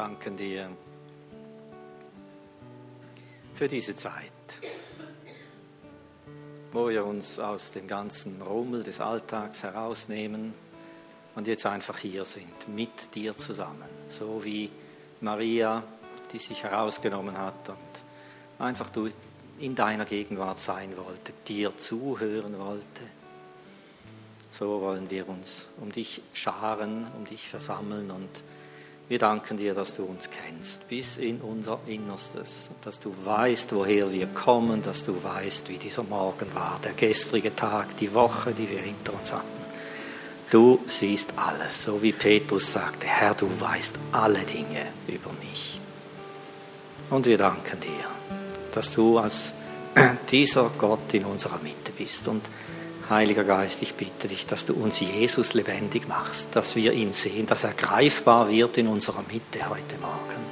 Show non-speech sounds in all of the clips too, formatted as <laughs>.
danken dir für diese Zeit, wo wir uns aus dem ganzen Rummel des Alltags herausnehmen und jetzt einfach hier sind, mit dir zusammen, so wie Maria, die sich herausgenommen hat und einfach du in deiner Gegenwart sein wollte, dir zuhören wollte. So wollen wir uns um dich scharen, um dich versammeln und wir danken dir, dass du uns kennst bis in unser Innerstes, dass du weißt, woher wir kommen, dass du weißt, wie dieser Morgen war, der gestrige Tag, die Woche, die wir hinter uns hatten. Du siehst alles, so wie Petrus sagte, Herr, du weißt alle Dinge über mich. Und wir danken dir, dass du als <clears throat> dieser Gott in unserer Mitte bist und Heiliger Geist, ich bitte dich, dass du uns Jesus lebendig machst, dass wir ihn sehen, dass er greifbar wird in unserer Mitte heute Morgen.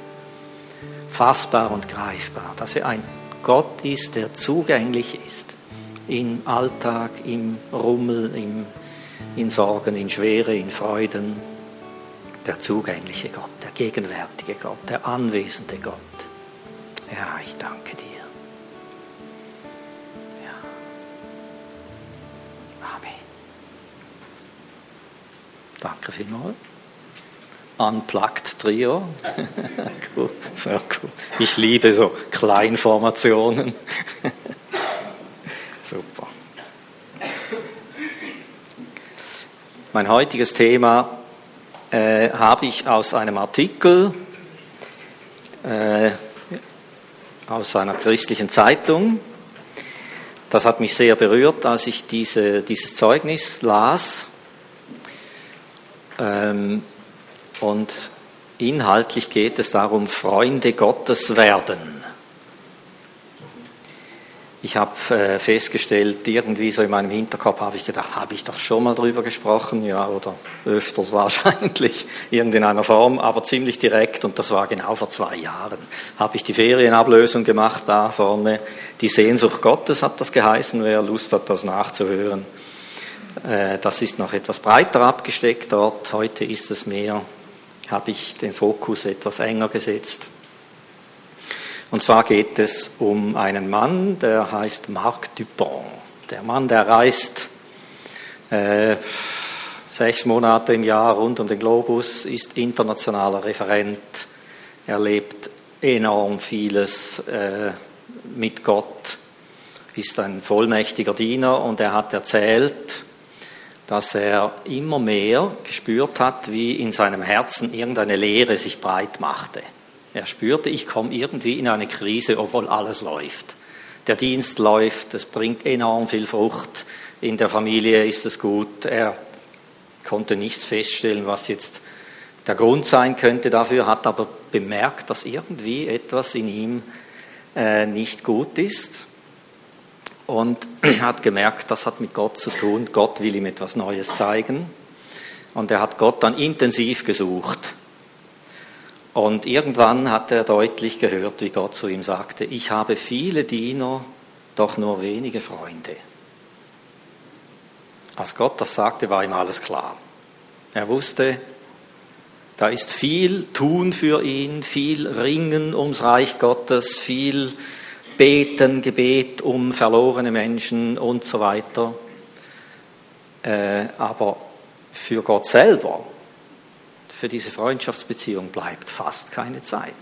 Fassbar und greifbar, dass er ein Gott ist, der zugänglich ist im Alltag, im Rummel, im, in Sorgen, in Schwere, in Freuden. Der zugängliche Gott, der gegenwärtige Gott, der anwesende Gott. Ja, ich danke dir. Danke vielmals. Unplugged Trio. <laughs> cool, sehr cool. Ich liebe so Kleinformationen. <laughs> Super. Mein heutiges Thema äh, habe ich aus einem Artikel äh, aus einer christlichen Zeitung. Das hat mich sehr berührt, als ich diese, dieses Zeugnis las und inhaltlich geht es darum, Freunde Gottes werden. Ich habe äh, festgestellt, irgendwie so in meinem Hinterkopf habe ich gedacht, habe ich doch schon mal drüber gesprochen, ja, oder öfters <laughs> wahrscheinlich, in einer Form, aber ziemlich direkt, und das war genau vor zwei Jahren, habe ich die Ferienablösung gemacht, da vorne, die Sehnsucht Gottes hat das geheißen, wer Lust hat, das nachzuhören. Äh, das ist noch etwas breiter abgesteckt dort. Heute ist es mehr, habe ich den Fokus etwas enger gesetzt. Und zwar geht es um einen Mann, der heißt Marc Dupont. Der Mann, der reist äh, sechs Monate im Jahr rund um den Globus, ist internationaler Referent, erlebt enorm vieles äh, mit Gott, ist ein vollmächtiger Diener und er hat erzählt, dass er immer mehr gespürt hat, wie in seinem Herzen irgendeine Leere sich breit machte. Er spürte, ich komme irgendwie in eine Krise, obwohl alles läuft. Der Dienst läuft, es bringt enorm viel Frucht, in der Familie ist es gut. Er konnte nichts feststellen, was jetzt der Grund sein könnte dafür, hat aber bemerkt, dass irgendwie etwas in ihm äh, nicht gut ist und <clears throat> hat gemerkt, das hat mit Gott zu tun. Gott will ihm etwas Neues zeigen. Und er hat Gott dann intensiv gesucht. Und irgendwann hat er deutlich gehört, wie Gott zu ihm sagte, ich habe viele Diener, doch nur wenige Freunde. Als Gott das sagte, war ihm alles klar. Er wusste, da ist viel tun für ihn, viel ringen ums Reich Gottes, viel Beten, Gebet um verlorene Menschen und so weiter. Äh, aber für Gott selber, für diese Freundschaftsbeziehung bleibt fast keine Zeit.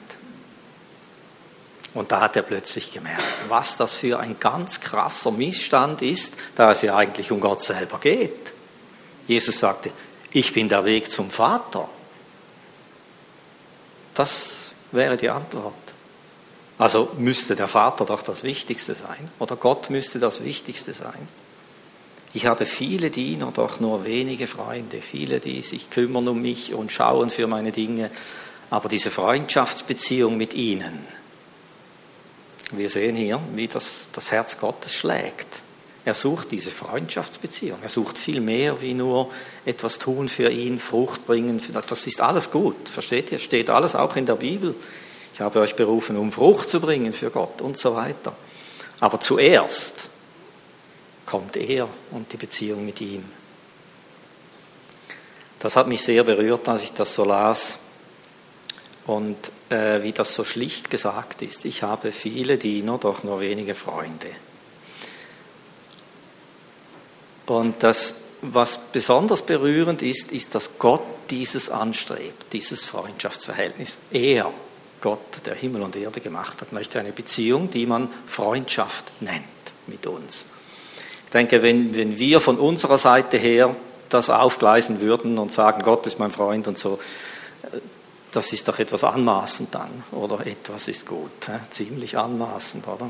Und da hat er plötzlich gemerkt, was das für ein ganz krasser Missstand ist, da es ja eigentlich um Gott selber geht. Jesus sagte, ich bin der Weg zum Vater. Das wäre die Antwort. Also müsste der Vater doch das Wichtigste sein oder Gott müsste das Wichtigste sein. Ich habe viele Diener, doch nur wenige Freunde, viele, die sich kümmern um mich und schauen für meine Dinge, aber diese Freundschaftsbeziehung mit ihnen, wir sehen hier, wie das, das Herz Gottes schlägt. Er sucht diese Freundschaftsbeziehung. Er sucht viel mehr wie nur etwas tun für ihn, Frucht bringen. Das ist alles gut. Versteht ihr? Steht alles auch in der Bibel. Ich habe euch berufen, um Frucht zu bringen für Gott und so weiter. Aber zuerst kommt er und die Beziehung mit ihm. Das hat mich sehr berührt, als ich das so las. Und äh, wie das so schlicht gesagt ist, ich habe viele Diener, doch nur wenige Freunde. Und das, was besonders berührend ist, ist, dass Gott dieses anstrebt, dieses Freundschaftsverhältnis. Er, Gott, der Himmel und Erde gemacht hat, möchte eine Beziehung, die man Freundschaft nennt mit uns. Ich denke, wenn, wenn wir von unserer Seite her das aufgleisen würden und sagen, Gott ist mein Freund und so, das ist doch etwas anmaßend dann, oder etwas ist gut, ziemlich anmaßend, oder?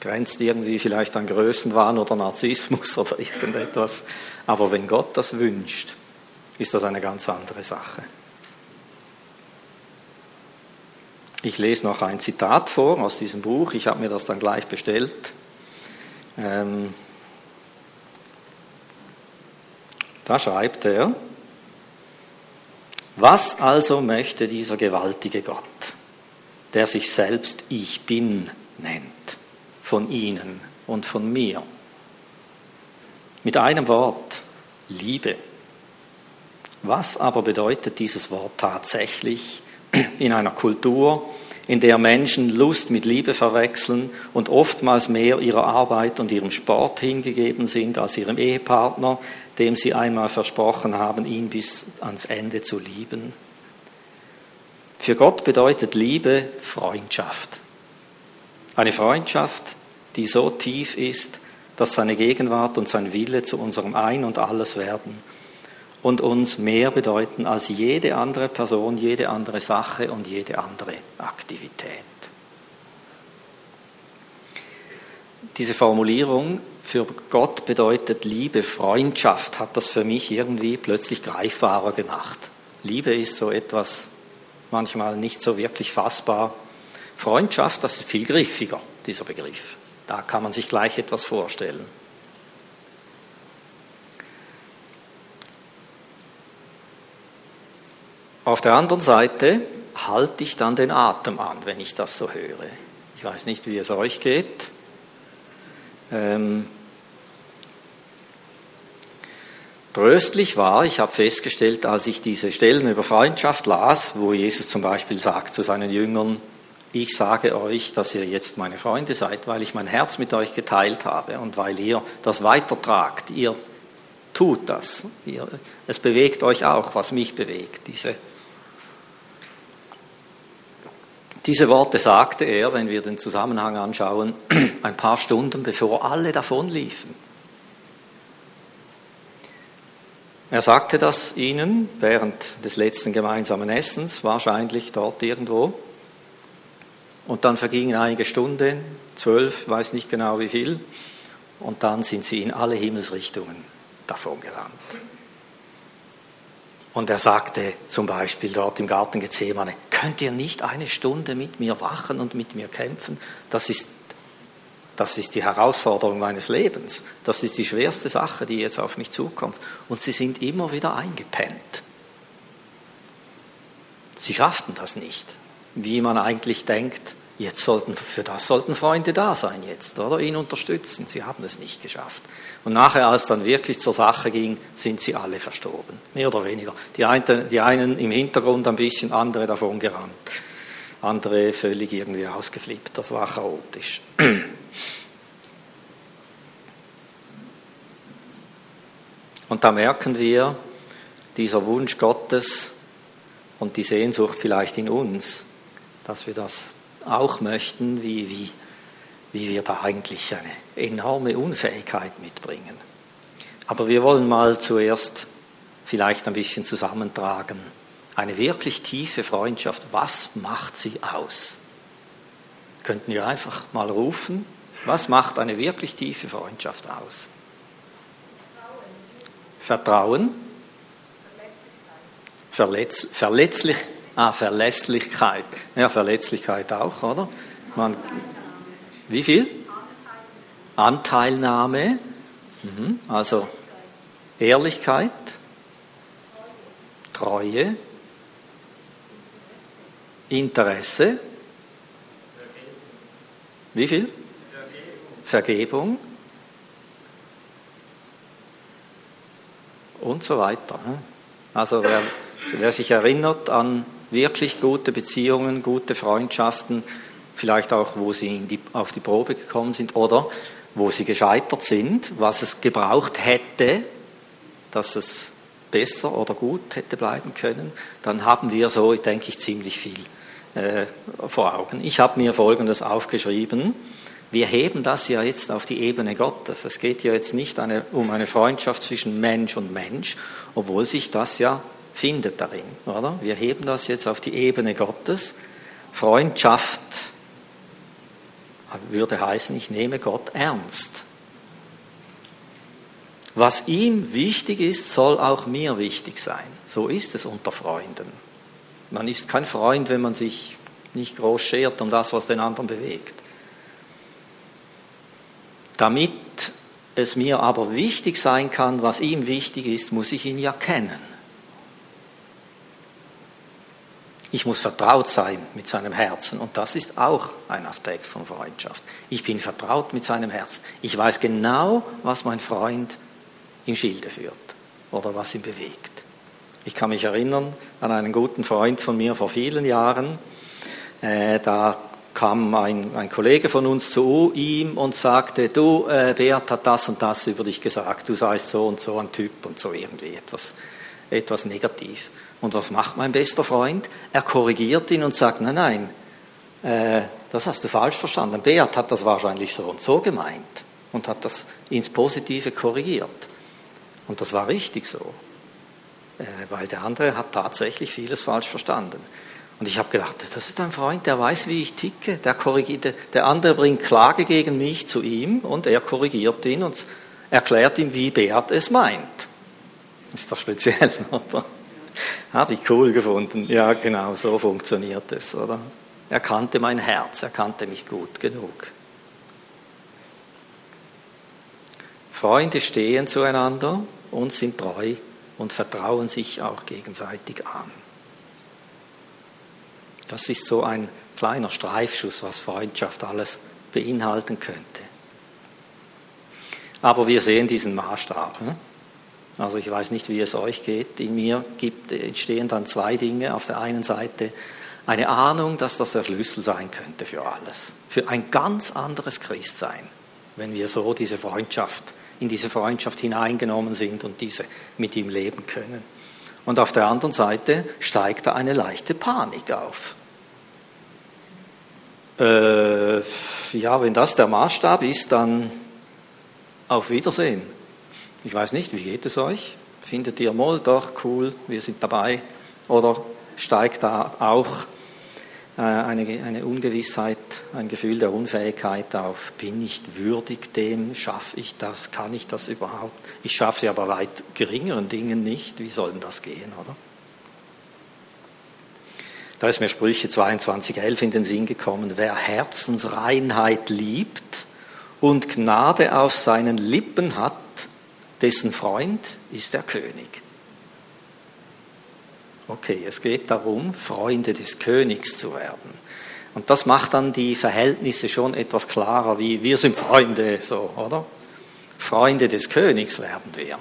Grenzt irgendwie vielleicht an Größenwahn oder Narzissmus <laughs> oder irgendetwas. Aber wenn Gott das wünscht, ist das eine ganz andere Sache. Ich lese noch ein Zitat vor aus diesem Buch. Ich habe mir das dann gleich bestellt. Ähm, Da schreibt er, was also möchte dieser gewaltige Gott, der sich selbst Ich bin nennt, von Ihnen und von mir? Mit einem Wort, Liebe. Was aber bedeutet dieses Wort tatsächlich in einer Kultur, in der Menschen Lust mit Liebe verwechseln und oftmals mehr ihrer Arbeit und ihrem Sport hingegeben sind als ihrem Ehepartner, dem sie einmal versprochen haben, ihn bis ans Ende zu lieben. Für Gott bedeutet Liebe Freundschaft. Eine Freundschaft, die so tief ist, dass seine Gegenwart und sein Wille zu unserem Ein und alles werden und uns mehr bedeuten als jede andere Person, jede andere Sache und jede andere Aktivität. Diese Formulierung für Gott bedeutet Liebe, Freundschaft, hat das für mich irgendwie plötzlich greifbarer gemacht. Liebe ist so etwas manchmal nicht so wirklich fassbar. Freundschaft, das ist viel griffiger, dieser Begriff. Da kann man sich gleich etwas vorstellen. Auf der anderen Seite halte ich dann den Atem an, wenn ich das so höre. Ich weiß nicht, wie es euch geht. Ähm, Tröstlich war, ich habe festgestellt, als ich diese Stellen über Freundschaft las, wo Jesus zum Beispiel sagt zu seinen Jüngern, ich sage euch, dass ihr jetzt meine Freunde seid, weil ich mein Herz mit euch geteilt habe und weil ihr das weitertragt. Ihr tut das. Ihr, es bewegt euch auch, was mich bewegt. Diese, diese Worte sagte er, wenn wir den Zusammenhang anschauen, <clears throat> ein paar Stunden bevor alle davonliefen. Er sagte das ihnen während des letzten gemeinsamen Essens, wahrscheinlich dort irgendwo. Und dann vergingen einige Stunden, zwölf, weiß nicht genau wie viel, und dann sind sie in alle Himmelsrichtungen davongerannt. Und er sagte zum Beispiel dort im Garten Gethsemane, könnt ihr nicht eine Stunde mit mir wachen und mit mir kämpfen? Das ist das ist die Herausforderung meines Lebens. Das ist die schwerste Sache, die jetzt auf mich zukommt. Und sie sind immer wieder eingepennt. Sie schafften das nicht, wie man eigentlich denkt. Jetzt sollten, für das sollten Freunde da sein jetzt, oder? Ihn unterstützen. Sie haben es nicht geschafft. Und nachher, als dann wirklich zur Sache ging, sind sie alle verstorben. Mehr oder weniger. Die einen, die einen im Hintergrund ein bisschen, andere davon gerannt. Andere völlig irgendwie ausgeflippt. Das war chaotisch. <clears throat> Und da merken wir, dieser Wunsch Gottes und die Sehnsucht vielleicht in uns, dass wir das auch möchten, wie, wie, wie wir da eigentlich eine enorme Unfähigkeit mitbringen. Aber wir wollen mal zuerst vielleicht ein bisschen zusammentragen. Eine wirklich tiefe Freundschaft, was macht sie aus? Könnten wir einfach mal rufen, was macht eine wirklich tiefe Freundschaft aus? Vertrauen. Verletz, verletzlich, ah, Verlässlichkeit. Ja, Verletzlichkeit auch, oder? Man, wie viel? Anteilnahme. Mhm, also Ehrlichkeit, Treue, Interesse. Wie viel? Vergebung. und so weiter. Also wer, wer sich erinnert an wirklich gute Beziehungen, gute Freundschaften, vielleicht auch, wo sie die, auf die Probe gekommen sind oder wo sie gescheitert sind, was es gebraucht hätte, dass es besser oder gut hätte bleiben können, dann haben wir so, denke ich, ziemlich viel äh, vor Augen. Ich habe mir Folgendes aufgeschrieben. Wir heben das ja jetzt auf die Ebene Gottes. Es geht ja jetzt nicht eine, um eine Freundschaft zwischen Mensch und Mensch, obwohl sich das ja findet darin, oder? Wir heben das jetzt auf die Ebene Gottes. Freundschaft würde heißen, ich nehme Gott ernst. Was ihm wichtig ist, soll auch mir wichtig sein. So ist es unter Freunden. Man ist kein Freund, wenn man sich nicht groß schert um das, was den anderen bewegt. Damit es mir aber wichtig sein kann, was ihm wichtig ist, muss ich ihn ja kennen. Ich muss vertraut sein mit seinem Herzen und das ist auch ein Aspekt von Freundschaft. Ich bin vertraut mit seinem Herzen. Ich weiß genau, was mein Freund im Schilde führt oder was ihn bewegt. Ich kann mich erinnern an einen guten Freund von mir vor vielen Jahren. Äh, da kam ein, ein, Kollege von uns zu ihm und sagte, du, äh, Beat hat das und das über dich gesagt, du seist so und so ein Typ und so irgendwie etwas, etwas negativ. Und was macht mein bester Freund? Er korrigiert ihn und sagt, nein, nein, äh, das hast du falsch verstanden. Beat hat das wahrscheinlich so und so gemeint und hat das ins Positive korrigiert. Und das war richtig so, äh, weil der andere hat tatsächlich vieles falsch verstanden. Und ich habe gedacht, das ist ein Freund, der weiß, wie ich ticke. Der, korrigiert, der andere bringt Klage gegen mich zu ihm und er korrigiert ihn und erklärt ihm, wie Beat es meint. Ist doch speziell, <laughs> oder? Habe ich cool gefunden. Ja, genau, so funktioniert es, oder? Er kannte mein Herz, er kannte mich gut genug. Freunde stehen zueinander und sind treu und vertrauen sich auch gegenseitig an. Das ist so ein kleiner Streifschuss, was Freundschaft alles beinhalten könnte. Aber wir sehen diesen Maßstab. Ne? Also ich weiß nicht, wie es euch geht. In mir gibt, entstehen dann zwei Dinge. Auf der einen Seite eine Ahnung, dass das der Schlüssel sein könnte für alles, für ein ganz anderes Christsein, wenn wir so diese Freundschaft, in diese Freundschaft hineingenommen sind und diese mit ihm leben können. Und auf der anderen Seite steigt da eine leichte Panik auf. Äh, ja, wenn das der Maßstab ist, dann auf Wiedersehen. Ich weiß nicht, wie geht es euch? Findet ihr mal doch cool, wir sind dabei? Oder steigt da auch äh, eine, eine Ungewissheit, ein Gefühl der Unfähigkeit auf? Bin ich würdig dem? Schaffe ich das? Kann ich das überhaupt? Ich schaffe sie aber weit geringeren Dingen nicht. Wie soll denn das gehen, oder? Da ist mir Sprüche 22,11 in den Sinn gekommen. Wer Herzensreinheit liebt und Gnade auf seinen Lippen hat, dessen Freund ist der König. Okay, es geht darum, Freunde des Königs zu werden. Und das macht dann die Verhältnisse schon etwas klarer, wie wir sind Freunde, so, oder? Freunde des Königs werden wir.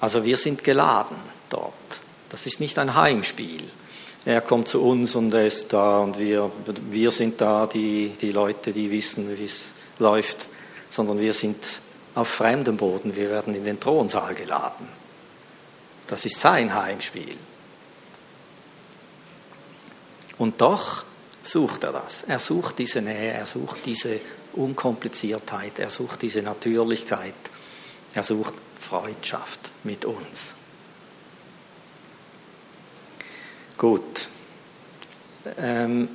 Also wir sind geladen dort. Das ist nicht ein Heimspiel. Er kommt zu uns und er ist da und wir, wir sind da, die, die Leute, die wissen, wie es läuft, sondern wir sind auf fremdem Boden, wir werden in den Thronsaal geladen. Das ist sein Heimspiel. Und doch sucht er das. Er sucht diese Nähe, er sucht diese Unkompliziertheit, er sucht diese Natürlichkeit, er sucht Freundschaft mit uns. Gut. Ähm,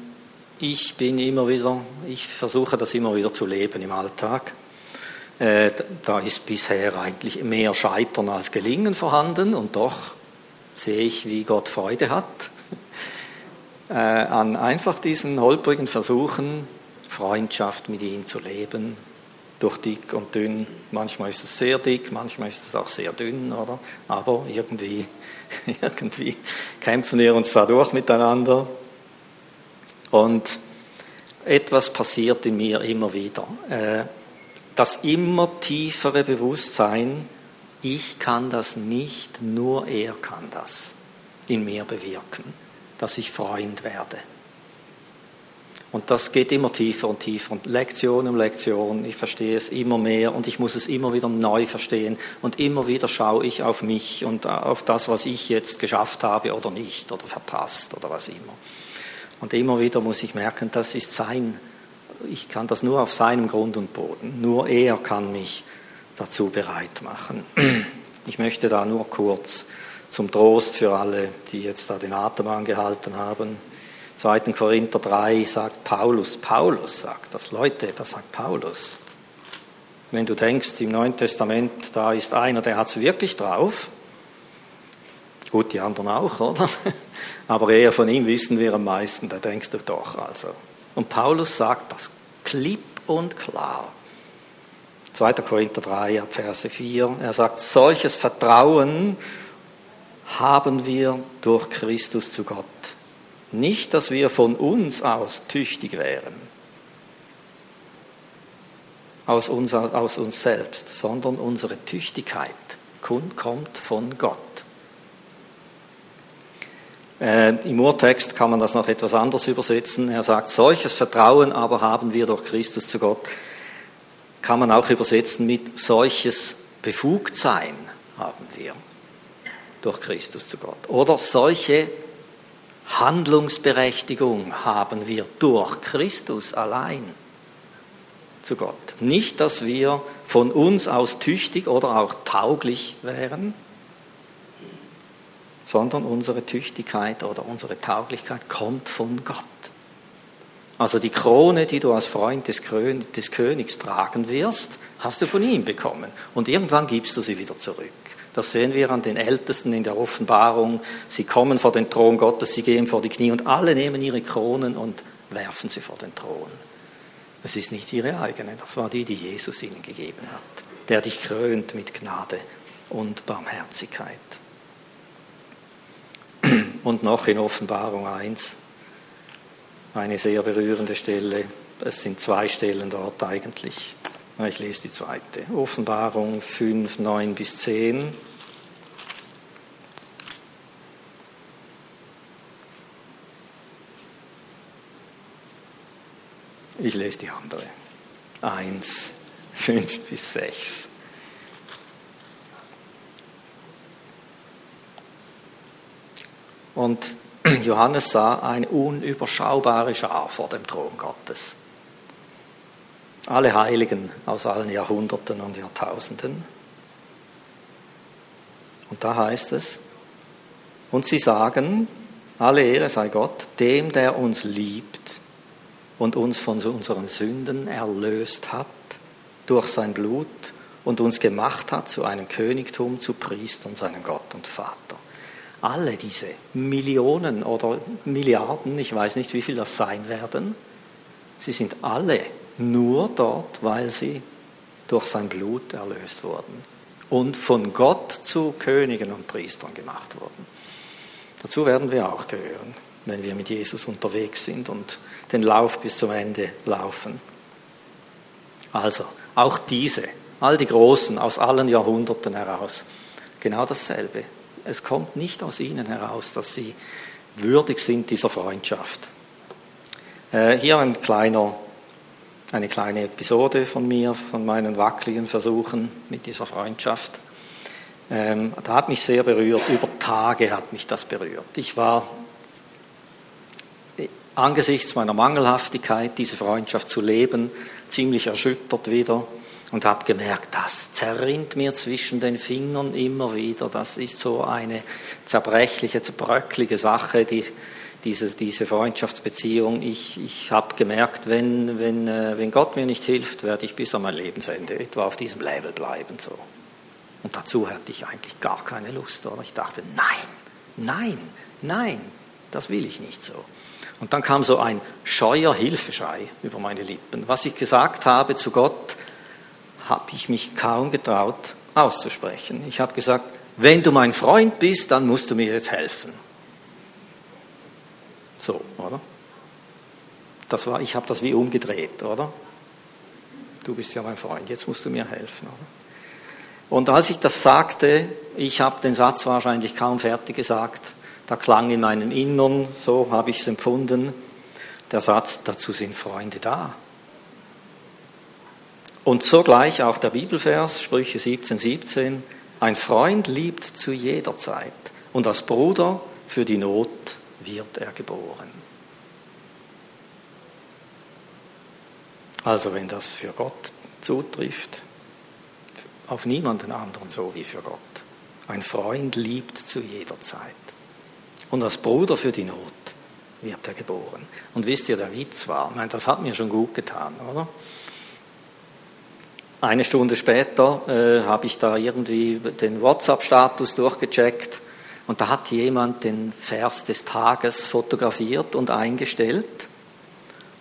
ich bin immer wieder, ich versuche das immer wieder zu leben im Alltag. Äh, da ist bisher eigentlich mehr Scheitern als Gelingen vorhanden und doch sehe ich, wie Gott Freude hat <laughs> äh, an einfach diesen holprigen Versuchen, Freundschaft mit ihm zu leben, durch dick und dünn. Manchmal ist es sehr dick, manchmal ist es auch sehr dünn, oder? Aber irgendwie, <laughs> irgendwie kämpfen wir uns da durch miteinander. Und etwas passiert in mir immer wieder. Äh, das immer tiefere Bewusstsein, ich kann das nicht, nur er kann das in mir bewirken. dass ich Freund werde. Und das geht immer tiefer und tiefer. Und Lektion um Lektion, ich verstehe es immer mehr und ich muss es immer wieder neu verstehen. Und immer wieder schaue ich auf mich und auf das, was ich jetzt geschafft habe oder nicht oder verpasst oder was immer. Und immer wieder muss ich merken, das ist sein, ich kann das nur auf seinem Grund und Boden. Nur er kann mich dazu bereit machen. <clears throat> Ich möchte da nur kurz zum Trost für alle, die jetzt da den Atem angehalten haben. 2. Korinther 3 sagt Paulus, Paulus sagt das, Leute, das sagt Paulus. Wenn du denkst, im Neuen Testament, da ist einer, der hat es wirklich drauf, gut, die anderen auch, oder? <laughs> Aber eher von ihm wissen wir am meisten, da denkst du doch, also. Und Paulus sagt das klipp und klar. 2. Korinther 3, Verse 4, er sagt, solches Vertrauen haben wir durch Christus zu Gott. Nicht, dass wir von uns aus tüchtig wären, aus uns, aus uns selbst, sondern unsere Tüchtigkeit kommt von Gott. Äh, Im Urtext kann man das noch etwas anders übersetzen. Er sagt, solches Vertrauen aber haben wir durch Christus zu Gott. Kann man auch übersetzen mit solches Befugtsein haben wir durch Christus zu Gott. Oder solche Handlungsberechtigung haben wir durch Christus allein zu Gott. Nicht, dass wir von uns aus tüchtig oder auch tauglich wären, sondern unsere Tüchtigkeit oder unsere Tauglichkeit kommt von Gott. Also die Krone, die du als Freund des, Königs tragen wirst, hast du von ihm bekommen. Und irgendwann gibst du sie wieder zurück. Das sehen wir an den Ältesten in der Offenbarung. Sie kommen vor den Thron Gottes, sie gehen vor die Knie und alle nehmen ihre Kronen und werfen sie vor den Thron. Es ist nicht ihre eigene, das war die, die Jesus ihnen gegeben hat, der dich krönt mit Gnade und Barmherzigkeit. Und noch in Offenbarung 1, eine sehr berührende Stelle. Es sind zwei Stellen dort eigentlich. Ich lese die zweite. Offenbarung 5, 9 bis 10. Ich lese die andere. 1, 5 bis 6. Und <clears throat> Johannes sah eine unüberschaubare Schar vor dem Thron Gottes. Alle Heiligen aus allen Jahrhunderten und Jahrtausenden. Und da heißt es, und sie sagen, alle Ehre sei Gott, dem, der uns liebt und uns von unseren Sünden erlöst hat durch sein Blut und uns gemacht hat zu einem Königtum, zu Priestern, seinem Gott und Vater alle diese Millionen oder Milliarden, ich weiß nicht, wie viel das sein werden, sie sind alle nur dort, weil sie durch sein Blut erlöst wurden und von Gott zu Königen und Priestern gemacht wurden. Dazu werden wir auch gehören, wenn wir mit Jesus unterwegs sind und den Lauf bis zum Ende laufen. Also, auch diese, all die Großen aus allen Jahrhunderten heraus, genau dasselbe. Es kommt nicht aus ihnen heraus, dass sie würdig sind dieser Freundschaft. Äh, hier ein kleiner, eine kleine Episode von mir, von meinen wackeligen Versuchen mit dieser Freundschaft. Ähm, da hat mich sehr berührt, über Tage hat mich das berührt. Ich war angesichts meiner Mangelhaftigkeit, diese Freundschaft zu leben, ziemlich erschüttert wieder und habe gemerkt, das zerrinnt mir zwischen den Fingern immer wieder. Das ist so eine zerbrechliche, zerbröcklige Sache, die, diese, diese Freundschaftsbeziehung. Ich, ich habe gemerkt, wenn, wenn, äh, wenn Gott mir nicht hilft, werde ich bis an mein Lebensende etwa auf diesem Level bleiben. So. Und dazu hatte ich eigentlich gar keine Lust. Oder? Ich dachte, nein, nein, nein, das will ich nicht so. Und dann kam so ein scheuer Hilfeschrei über meine Lippen. Was ich gesagt habe zu Gott, habe ich mich kaum getraut auszusprechen. Ich habe gesagt, wenn du mein Freund bist, dann musst du mir jetzt helfen. So, oder? Das war, ich habe das wie umgedreht, oder? Du bist ja mein Freund, jetzt musst du mir helfen, oder? Und als ich das sagte, ich habe den Satz wahrscheinlich kaum fertig gesagt, da klang in meinem Innern, so habe ich es empfunden, der Satz, dazu sind Freunde da. Und sogleich auch der Bibelvers, Sprüche 17, 17, ein Freund liebt zu jeder Zeit und als Bruder für die Not wird er geboren. Also wenn das für Gott zutrifft, auf niemanden anderen so wie für Gott. Ein Freund liebt zu jeder Zeit. Und als Bruder für die Not wird er geboren. Und wisst ihr, der Witz war, ich meine, das hat mir schon gut getan, oder? Eine Stunde später äh, habe ich da irgendwie den WhatsApp-Status durchgecheckt und da hat jemand den Vers des Tages fotografiert und eingestellt.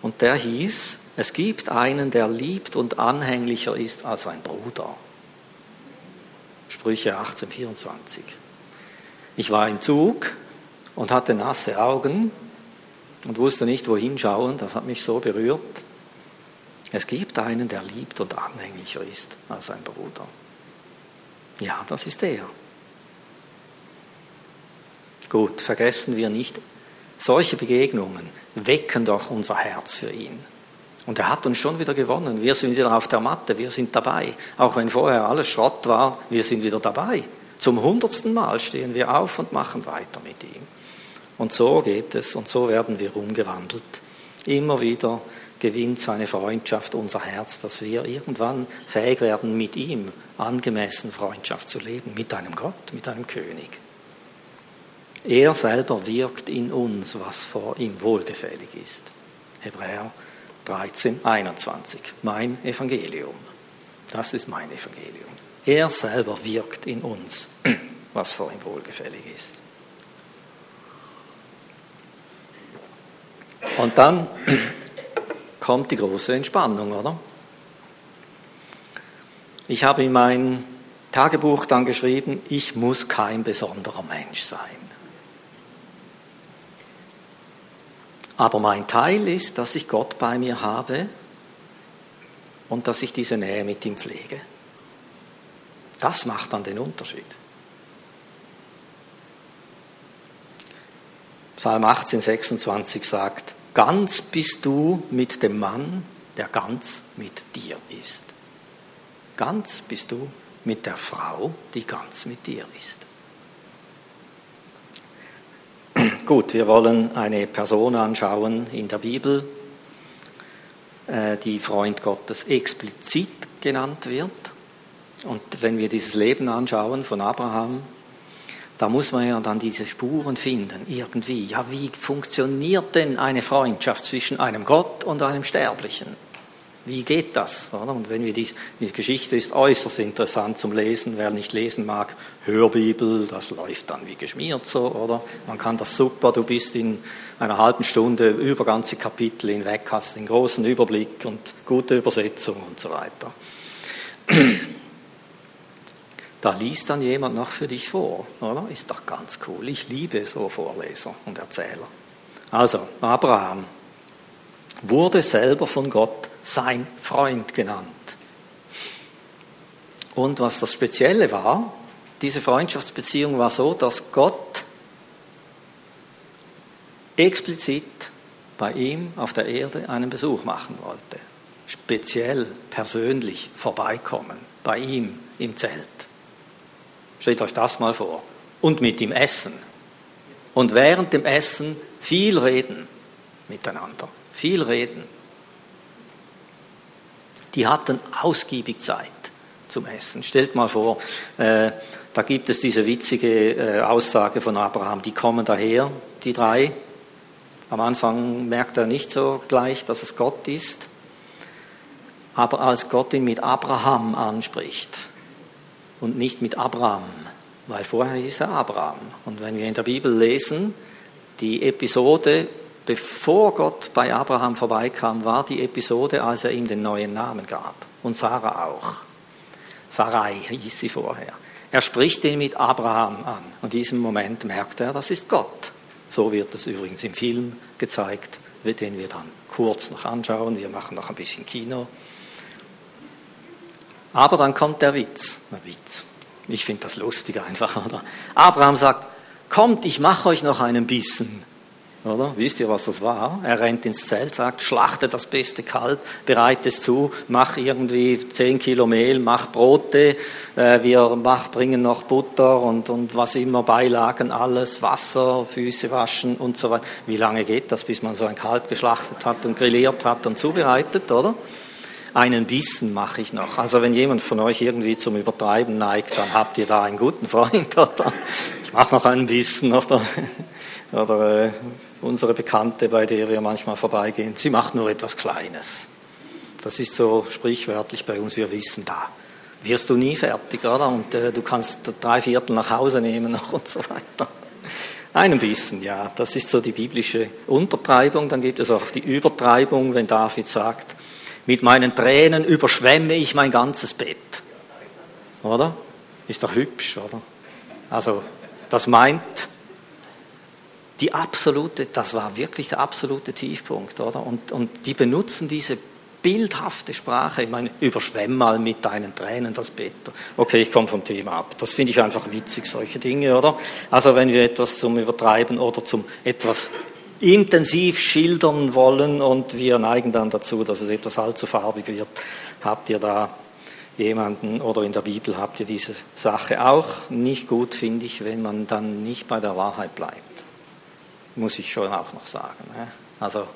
Und der hieß, es gibt einen, der liebt und anhänglicher ist als ein Bruder. Sprüche 1824. Ich war im Zug und hatte nasse Augen und wusste nicht, wohin schauen. Das hat mich so berührt. Es gibt einen, der liebt und anhänglicher ist als ein Bruder. Ja, das ist er. Gut, vergessen wir nicht, solche Begegnungen wecken doch unser Herz für ihn. Und er hat uns schon wieder gewonnen. Wir sind wieder auf der Matte, wir sind dabei. Auch wenn vorher alles Schrott war, wir sind wieder dabei. Zum hundertsten Mal stehen wir auf und machen weiter mit ihm. Und so geht es und so werden wir umgewandelt. Immer wieder gewinnt seine Freundschaft unser Herz, dass wir irgendwann fähig werden, mit ihm angemessen Freundschaft zu leben, mit einem Gott, mit einem König. Er selber wirkt in uns, was vor ihm wohlgefällig ist. Hebräer 13, 21. Mein Evangelium. Das ist mein Evangelium. Er selber wirkt in uns, <clears throat> was vor ihm wohlgefällig ist. Und dann <clears throat> kommt die große Entspannung, oder? Ich habe in mein Tagebuch dann geschrieben, ich muss kein besonderer Mensch sein. Aber mein Teil ist, dass ich Gott bei mir habe und dass ich diese Nähe mit ihm pflege. Das macht dann den Unterschied. Psalm 18, 26 sagt, ganz bist du mit dem Mann, der ganz mit dir ist. Ganz bist du mit der Frau, die ganz mit dir ist. <clears throat> Gut, wir wollen eine Person anschauen in der Bibel, äh, die Freund Gottes explizit genannt wird. Und wenn wir dieses Leben anschauen von Abraham, da muss man ja dann diese Spuren finden, irgendwie. Ja, wie funktioniert denn eine Freundschaft zwischen einem Gott und einem Sterblichen? Wie geht das? Und wenn wir die, die Geschichte ist äußerst interessant zum Lesen. Wer nicht lesen mag, Hörbibel, das läuft dann wie geschmiert so, oder? Man kann das super. Du bist in einer halben Stunde über ganze Kapitel hinweg, hast einen großen Überblick und gute Übersetzung und so weiter. <clears throat> Da liest dann jemand noch für dich vor, oder? Ist doch ganz cool. Ich liebe so Vorleser und Erzähler. Also, Abraham wurde selber von Gott sein Freund genannt. Und was das Spezielle war, diese Freundschaftsbeziehung war so, dass Gott explizit bei ihm auf der Erde einen Besuch machen wollte. Speziell, persönlich vorbeikommen, bei ihm im Zelt. Stellt euch das mal vor. Und mit ihm essen. Und während dem Essen viel reden miteinander. Viel reden die hatten ausgiebig Zeit zum Essen. Stellt mal vor, äh, da gibt es diese witzige äh, Aussage von Abraham, die kommen daher, die drei. Am Anfang merkt er nicht so gleich, dass es Gott ist. Aber als Gott ihn mit Abraham anspricht und nicht mit Abraham, weil vorher hieß er Abraham. Und wenn wir in der Bibel lesen, die Episode bevor Gott bei Abraham vorbeikam, war die Episode, als er ihm den neuen Namen gab. Und Sarah auch. Sarai hieß sie vorher. Er spricht ihn mit Abraham an. Und in diesem Moment merkt er, das ist Gott. So wird es übrigens im Film gezeigt, den wir dann kurz noch anschauen. Wir machen noch ein bisschen Kino. Aber dann kommt der Witz. Der Witz. Ich finde das lustig einfach, oder? Abraham sagt, kommt, ich mache euch noch einen Bissen. Oder? Wisst ihr, was das war? Er rennt ins Zelt, sagt, schlachte das beste Kalb, bereite es zu, mach irgendwie 10 Kilo Mehl, mach Brote, äh, wir mach, bringen noch Butter und, und was immer, Beilagen, alles, Wasser, Füße waschen und so weiter. Wie lange geht das, bis man so ein Kalb geschlachtet hat und grilliert hat und zubereitet, oder? Einen Bissen mache ich noch. Also wenn jemand von euch irgendwie zum Übertreiben neigt, dann habt ihr da einen guten Freund, <laughs> oder? Ich mache noch einen Bissen, oder? <laughs> Oder äh, unsere Bekannte, bei der wir manchmal vorbeigehen, sie macht nur etwas Kleines. Das ist so sprichwörtlich bei uns, wir wissen da. Wirst du nie fertig, oder? Und äh, du kannst drei Viertel nach Hause nehmen noch und so weiter. Ein bisschen, ja. Das ist so die biblische Untertreibung. Dann gibt es auch die Übertreibung, wenn David sagt, mit meinen Tränen überschwemme ich mein ganzes Bett. Oder? Ist doch hübsch, oder? Also, das meint, die absolute, das war wirklich der absolute Tiefpunkt, oder? Und, und die benutzen diese bildhafte Sprache. Ich meine, überschwemm mal mit deinen Tränen das Bett. Okay, ich komme vom Thema ab. Das finde ich einfach witzig, solche Dinge, oder? Also wenn wir etwas zum Übertreiben oder zum etwas intensiv schildern wollen und wir neigen dann dazu, dass es etwas allzu farbig wird, habt ihr da jemanden oder in der Bibel habt ihr diese Sache auch. Nicht gut finde ich, wenn man dann nicht bei der Wahrheit bleibt muss ich schon auch noch sagen. Also,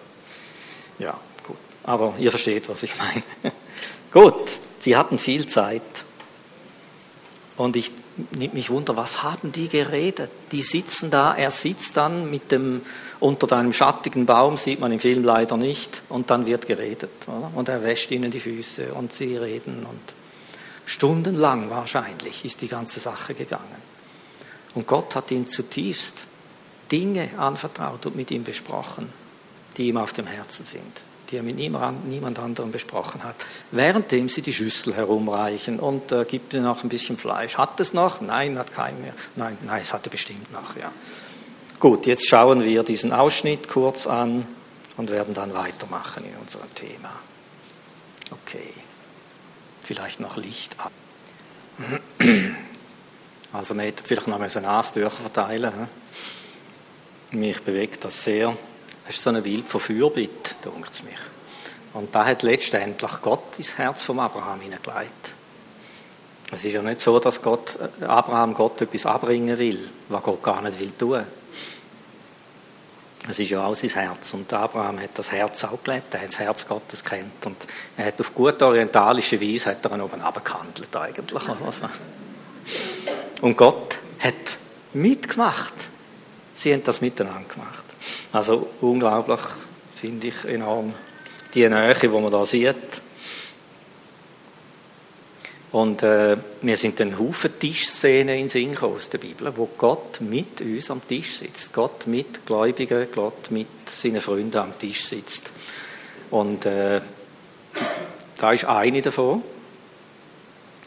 ja, gut. Aber ihr versteht, was ich meine. <laughs> gut, sie hatten viel Zeit. Und ich nimmt mich wunder, was haben die geredet? Die sitzen da, er sitzt dann mit dem, unter einem schattigen Baum, sieht man im Film leider nicht, und dann wird geredet. Oder? Und er wäscht ihnen die Füße und sie reden und stundenlang wahrscheinlich ist die ganze Sache gegangen. Und Gott hat ihn zutiefst Dinge anvertraut und mit ihm besprochen, die ihm auf dem Herzen sind, die er mit niemand anderem besprochen hat, währenddem sie die Schüssel herumreichen und äh, gibt mir noch ein bisschen Fleisch. Hat es noch? Nein, hat kein mehr. Nein, nein, es hatte bestimmt noch, ja. Gut, jetzt schauen wir diesen Ausschnitt kurz an und werden dann weitermachen in unserem Thema. Okay, vielleicht noch Licht ab. <clears throat> Also man hätte vielleicht noch ein Nas durchverteilen. Mich bewegt das sehr. Das ist so ein Bild von Fürbitte, denkt es mich. Und da hat letztendlich Gott ins Herz von Abraham hineingelegt. Es ist ja nicht so, dass Gott, Abraham Gott etwas abbringen will, was Gott gar nicht will tun. Es ist ja auch sein Herz. Und Abraham hat das Herz auch gelebt. Er hat das Herz Gottes kennt. Und er hat auf gut orientalische Weise hat er ihn oben abgehandelt eigentlich. Und Gott hat mitgemacht. Sie haben das miteinander gemacht. Also unglaublich, finde ich enorm, die Nähe, die man da sieht. Und äh, wir sind einen Haufen Tischszenen in Sinn aus der Bibel, wo Gott mit uns am Tisch sitzt. Gott mit Gläubigen, Gott mit seinen Freunden am Tisch sitzt. Und äh, da ist eine davon.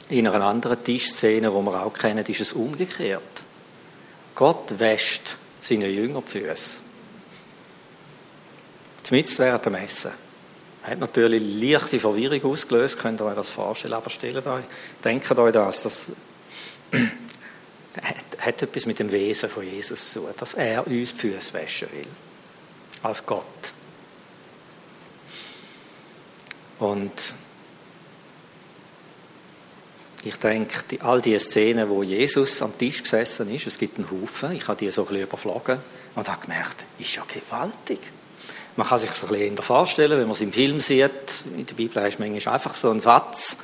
In einer anderen Tischszene, die wir auch kennen, ist es umgekehrt. Gott wäscht seine Jünger die Füße. Zumindest während dem Essen. Hat natürlich leichte Verwirrung ausgelöst, könnt ihr euch das vorstellen, aber stellt euch, denkt euch das, das <clears throat> hat, etwas mit dem Wesen von Jesus zu tun, dass er uns die Füße waschen will. Als Gott. Und ich denke, die, all die Szenen, wo Jesus am Tisch gesessen ist, es gibt einen Haufen, ich habe die so ein bisschen überflogen und habe gemerkt, ist ja gewaltig. Man kann sich so ein bisschen vorstellen, wenn man es im Film sieht, in der Bibel ist manchmal einfach so ein Satz,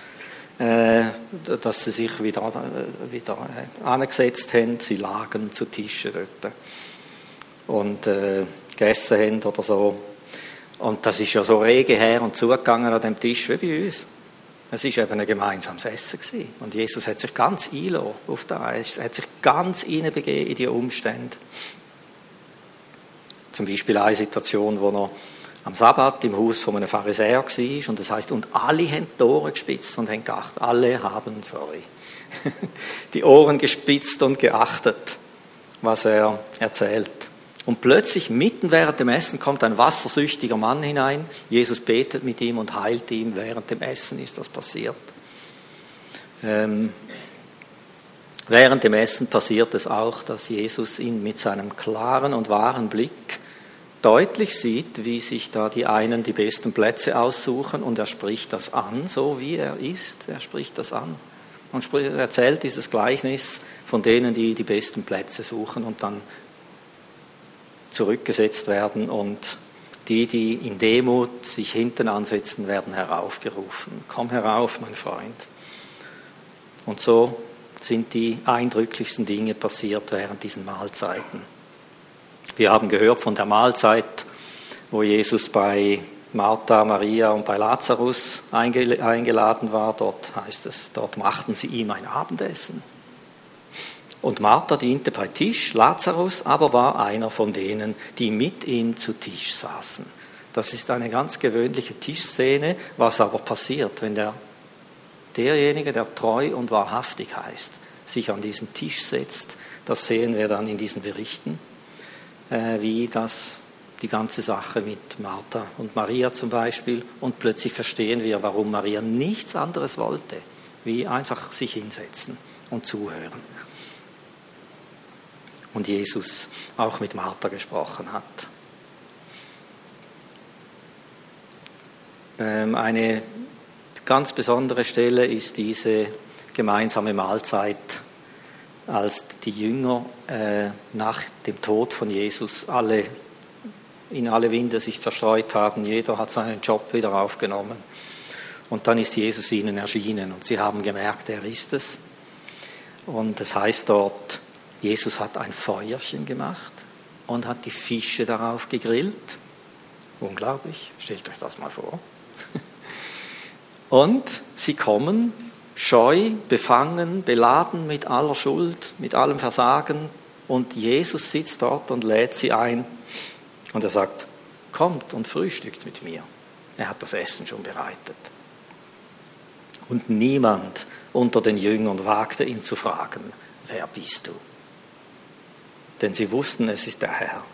äh, dass sie sich wieder, äh, wieder äh, angesetzt haben, sie lagen zu Tischen dort und äh, gegessen haben oder so. Und das ist ja so rege her und zugegangen an dem Tisch wie bei uns. Es ist eben ein gemeinsames Essen gewesen. Und Jesus hat sich ganz einlassen auf das. Er hat sich ganz hineinbegeben in die Umstände. Zum Beispiel eine Situation, wo er am Sabbat im Haus von einem Pharisäer war. Und das heißt, und alle haben die Ohren gespitzt und haben geachtet. Alle haben, sorry, <laughs> die Ohren gespitzt und geachtet, was er erzählt. Und plötzlich, mitten während dem Essen, kommt ein wassersüchtiger Mann hinein. Jesus betet mit ihm und heilt ihm. Während dem Essen ist das passiert. Ähm, Während dem Essen passiert es auch, dass Jesus ihn mit seinem klaren und wahren Blick deutlich sieht, wie sich da die einen die besten Plätze aussuchen und er spricht das an, so wie er ist. Er spricht das an und erzählt dieses Gleichnis von denen, die die besten Plätze suchen und dann zurückgesetzt werden und die, die in Demut sich hinten ansetzen, werden heraufgerufen. Komm herauf, mein Freund. Und so sind die eindrücklichsten Dinge passiert während diesen Mahlzeiten. Wir haben gehört von der Mahlzeit, wo Jesus bei Martha, Maria und bei Lazarus eingeladen war. Dort heißt es, dort machten sie ihm ein Abendessen. Und Martha diente bei Tisch, Lazarus aber war einer von denen, die mit ihm zu Tisch saßen. Das ist eine ganz gewöhnliche Tischszene, was aber passiert, wenn der, derjenige, der treu und wahrhaftig heißt, sich an diesen Tisch setzt. Das sehen wir dann in diesen Berichten, wie das die ganze Sache mit Martha und Maria zum Beispiel. Und plötzlich verstehen wir, warum Maria nichts anderes wollte, wie einfach sich hinsetzen und zuhören und Jesus auch mit Martha gesprochen hat. Ähm, eine ganz besondere Stelle ist diese gemeinsame Mahlzeit, als die Jünger äh, nach dem Tod von Jesus alle in alle Winde sich zerstreut haben. Jeder hat seinen Job wieder aufgenommen. Und dann ist Jesus ihnen erschienen und sie haben gemerkt, er ist es. Und es heißt dort, Jesus hat ein Feuerchen gemacht und hat die Fische darauf gegrillt. Unglaublich, stellt euch das mal vor. <laughs> Und sie kommen scheu, befangen, beladen mit aller Schuld, mit allem Versagen. Und Jesus sitzt dort und lädt sie ein. Und er sagt, kommt und frühstückt mit mir. Er hat das Essen schon bereitet. Und niemand unter den Jüngern wagte ihn zu fragen, wer bist du? denn sie wussten, es ist der Herr.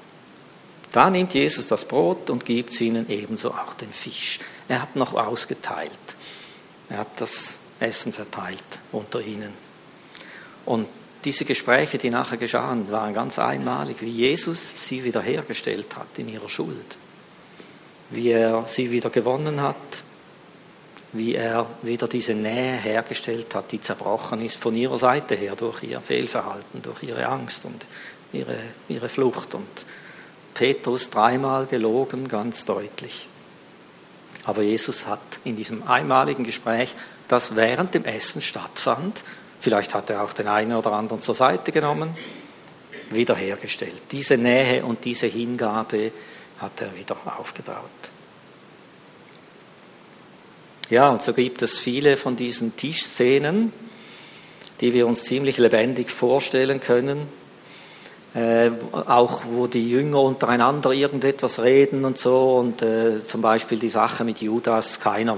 Da nimmt Jesus das Brot und gibt ihnen ebenso auch den Fisch. Er hat noch ausgeteilt. Er hat das Essen verteilt unter ihnen. Und diese Gespräche, die nachher geschahen, waren ganz einmalig, wie Jesus sie wiederhergestellt hat in ihrer Schuld. Wie er sie wieder gewonnen hat, wie er wieder diese Nähe hergestellt hat, die zerbrochen ist von ihrer Seite her durch ihr Fehlverhalten, durch ihre Angst und ihre, ihre Flucht. Und Petrus dreimal gelogen, ganz deutlich. Aber Jesus hat in diesem einmaligen Gespräch, das während dem Essen stattfand, vielleicht hat er auch den einen oder anderen zur Seite genommen, wiederhergestellt. Diese Nähe und diese Hingabe hat er wieder aufgebaut. Ja, und so gibt es viele von diesen Tischszenen, die wir uns ziemlich lebendig vorstellen können, äh, auch wo die Jünger untereinander irgendetwas reden und so und äh, zum Beispiel die Sache mit Judas, keiner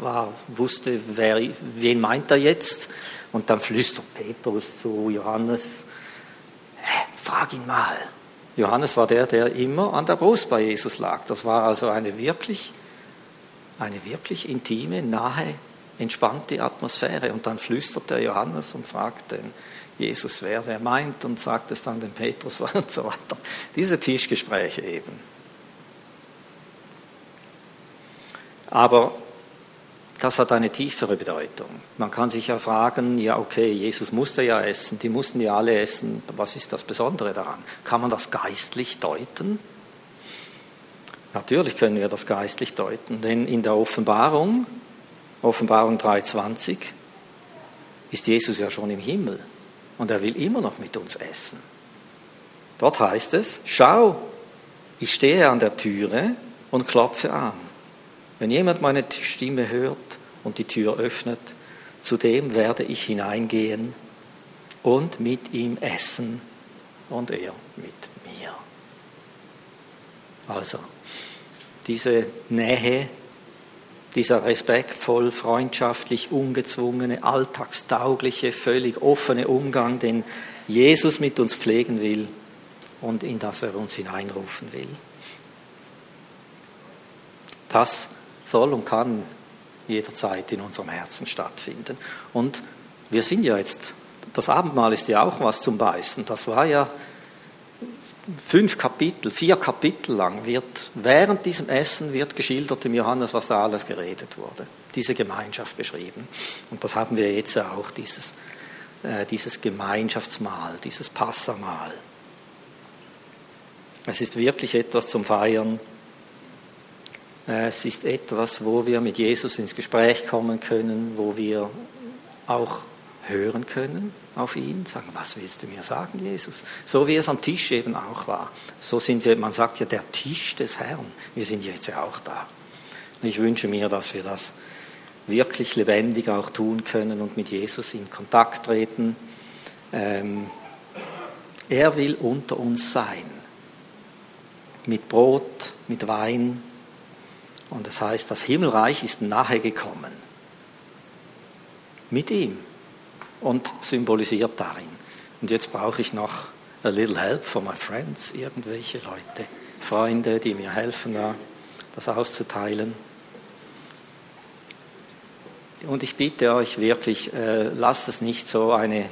war, wusste, wer, wen meint er jetzt und dann flüstert Petrus zu Johannes, frag ihn mal. Johannes war der, der immer an der Brust bei Jesus lag. Das war also eine wirklich, eine wirklich intime, nahe, entspannte Atmosphäre. Und dann flüstert der Johannes und fragt den Jesus wer er meint und sagt es dann dem Petrus <laughs> und so weiter. Diese Tischgespräche eben. Aber das hat eine tiefere Bedeutung. Man kann sich ja fragen, ja okay, Jesus musste ja essen, die mussten ja alle essen, was ist das Besondere daran? Kann man das geistlich deuten? Natürlich können wir das geistlich deuten, denn in der Offenbarung, Offenbarung 3.20, ist Jesus ja schon im Himmel und er will immer noch mit uns essen. Dort heißt es, schau, ich stehe an der Türe und klopfe an. Wenn jemand meine Stimme hört und die Tür öffnet, zu dem werde ich hineingehen und mit ihm essen und er mit mir. Also, diese Nähe dieser respektvoll, freundschaftlich, ungezwungene, alltagstaugliche, völlig offene Umgang, den Jesus mit uns pflegen will und in das er uns hineinrufen will. Das soll und kann jederzeit in unserem Herzen stattfinden. Und wir sind ja jetzt das Abendmahl ist ja auch was zum Beißen. Das war ja fünf Kapitel, vier Kapitel lang wird, während diesem Essen wird geschildert im Johannes, was da alles geredet wurde. Diese Gemeinschaft beschrieben. Und das haben wir jetzt auch, dieses, äh, dieses Gemeinschaftsmahl, dieses Passamahl. Es ist wirklich etwas zum Feiern. Es ist etwas, wo wir mit Jesus ins Gespräch kommen können, wo wir auch hören können auf ihn, sagen, was willst du mir sagen, Jesus? So wie es am Tisch eben auch war. So sind wir, man sagt ja, der Tisch des Herrn. Wir sind jetzt ja auch da. Und ich wünsche mir, dass wir das wirklich lebendig auch tun können und mit Jesus in Kontakt treten. Ähm, er will unter uns sein. Mit Brot, mit Wein. Und das heißt, das Himmelreich ist nahe gekommen. Mit ihm und symbolisiert darin. Und jetzt brauche ich noch a little help for my friends, irgendwelche Leute, Freunde, die mir helfen, da das auszuteilen. Und ich bitte euch wirklich, äh, lasst es nicht so eine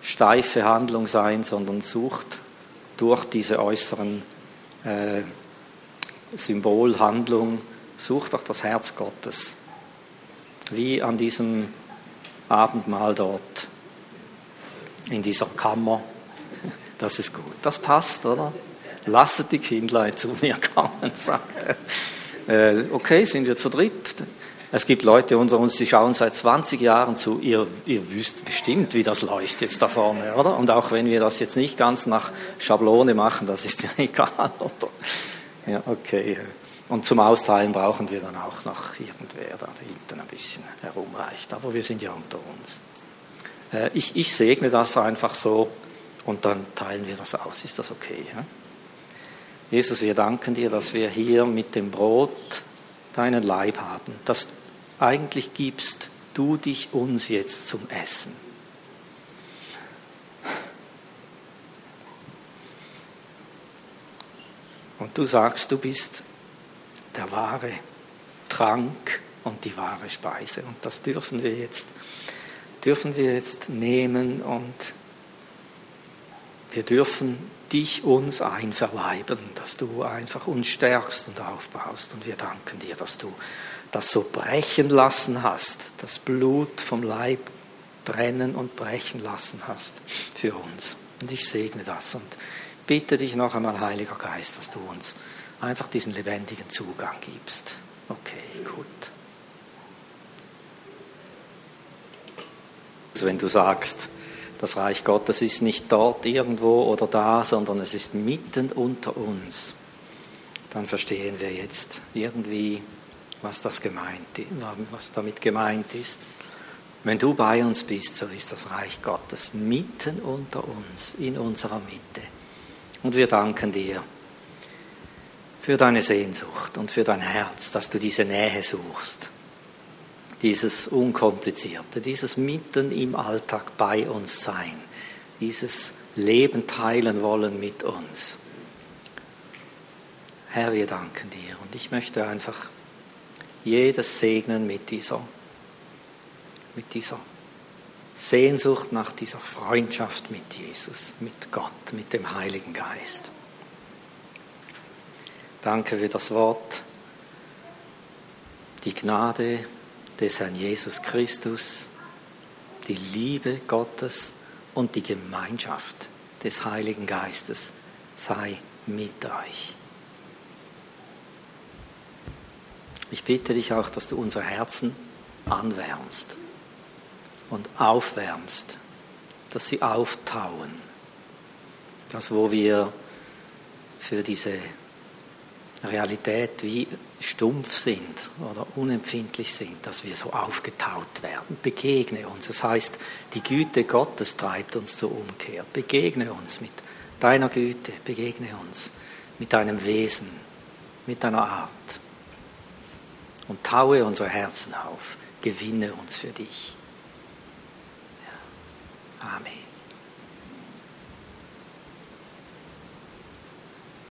steife Handlung sein, sondern sucht durch diese äußeren äh, Symbolhandlung, sucht auch das Herz Gottes. Wie an diesem Abendmahl dort in dieser Kammer. Das ist gut. Das passt, oder? Lasset die Kindlein zu mir kommen, <laughs> sagt er. Äh, okay, sind wir zu dritt? Es gibt Leute unter uns, die schauen seit 20 Jahren zu. Ihr, ihr wisst bestimmt, wie das läuft jetzt da vorne, oder? Und auch wenn wir das jetzt nicht ganz nach Schablone machen, das ist ja <laughs> egal, oder? Ja, okay. Und zum Austeilen brauchen wir dann auch noch irgendwer da hinten ein bisschen herumreicht. Aber wir sind ja unter uns. Äh, ich, ich segne das einfach so und dann teilen wir das aus. Ist das okay? Ja? Jesus, wir danken dir, dass wir hier mit dem Brot deinen Leib haben. Dass eigentlich gibst du dich uns jetzt zum Essen. Und du sagst, du bist der wahre Trank und die wahre Speise. Und das dürfen wir jetzt, dürfen wir jetzt nehmen und wir dürfen dich uns einverleiben, dass du einfach uns stärkst und aufbaust. Und wir danken dir, dass du das so brechen lassen hast, das Blut vom Leib trennen und brechen lassen hast für uns. Und ich segne das und bitte dich noch einmal, Heiliger Geist, dass du uns einfach diesen lebendigen Zugang gibst. Okay, gut. Also wenn du sagst, das Reich Gottes ist nicht dort irgendwo oder da, sondern es ist mitten unter uns, dann verstehen wir jetzt irgendwie, was, das gemeint, was damit gemeint ist. Wenn du bei uns bist, so ist das Reich Gottes mitten unter uns, in unserer Mitte. Und wir danken dir für deine Sehnsucht und für dein Herz, dass du diese Nähe suchst. Dieses Unkomplizierte, dieses mitten im Alltag bei uns sein, dieses Leben teilen wollen mit uns. Herr, wir danken dir und ich möchte einfach jedes segnen mit dieser, mit dieser Sehnsucht nach dieser Freundschaft mit Jesus, mit Gott, mit dem Heiligen Geist. Danke für das Wort, die Gnade des Herrn Jesus Christus, die Liebe Gottes und die Gemeinschaft des Heiligen Geistes sei mit euch. Ich bitte dich auch, dass du unsere Herzen anwärmst und aufwärmst, dass sie auftauen, das wo wir für diese Realität wie stumpf sind oder unempfindlich sind, dass wir so aufgetaut werden. Begegne uns. Das heißt, die Güte Gottes treibt uns zur Umkehr. Begegne uns mit deiner Güte, begegne uns mit deinem Wesen, mit deiner Art. Und taue unsere Herzen auf. Gewinne uns für dich. Amen.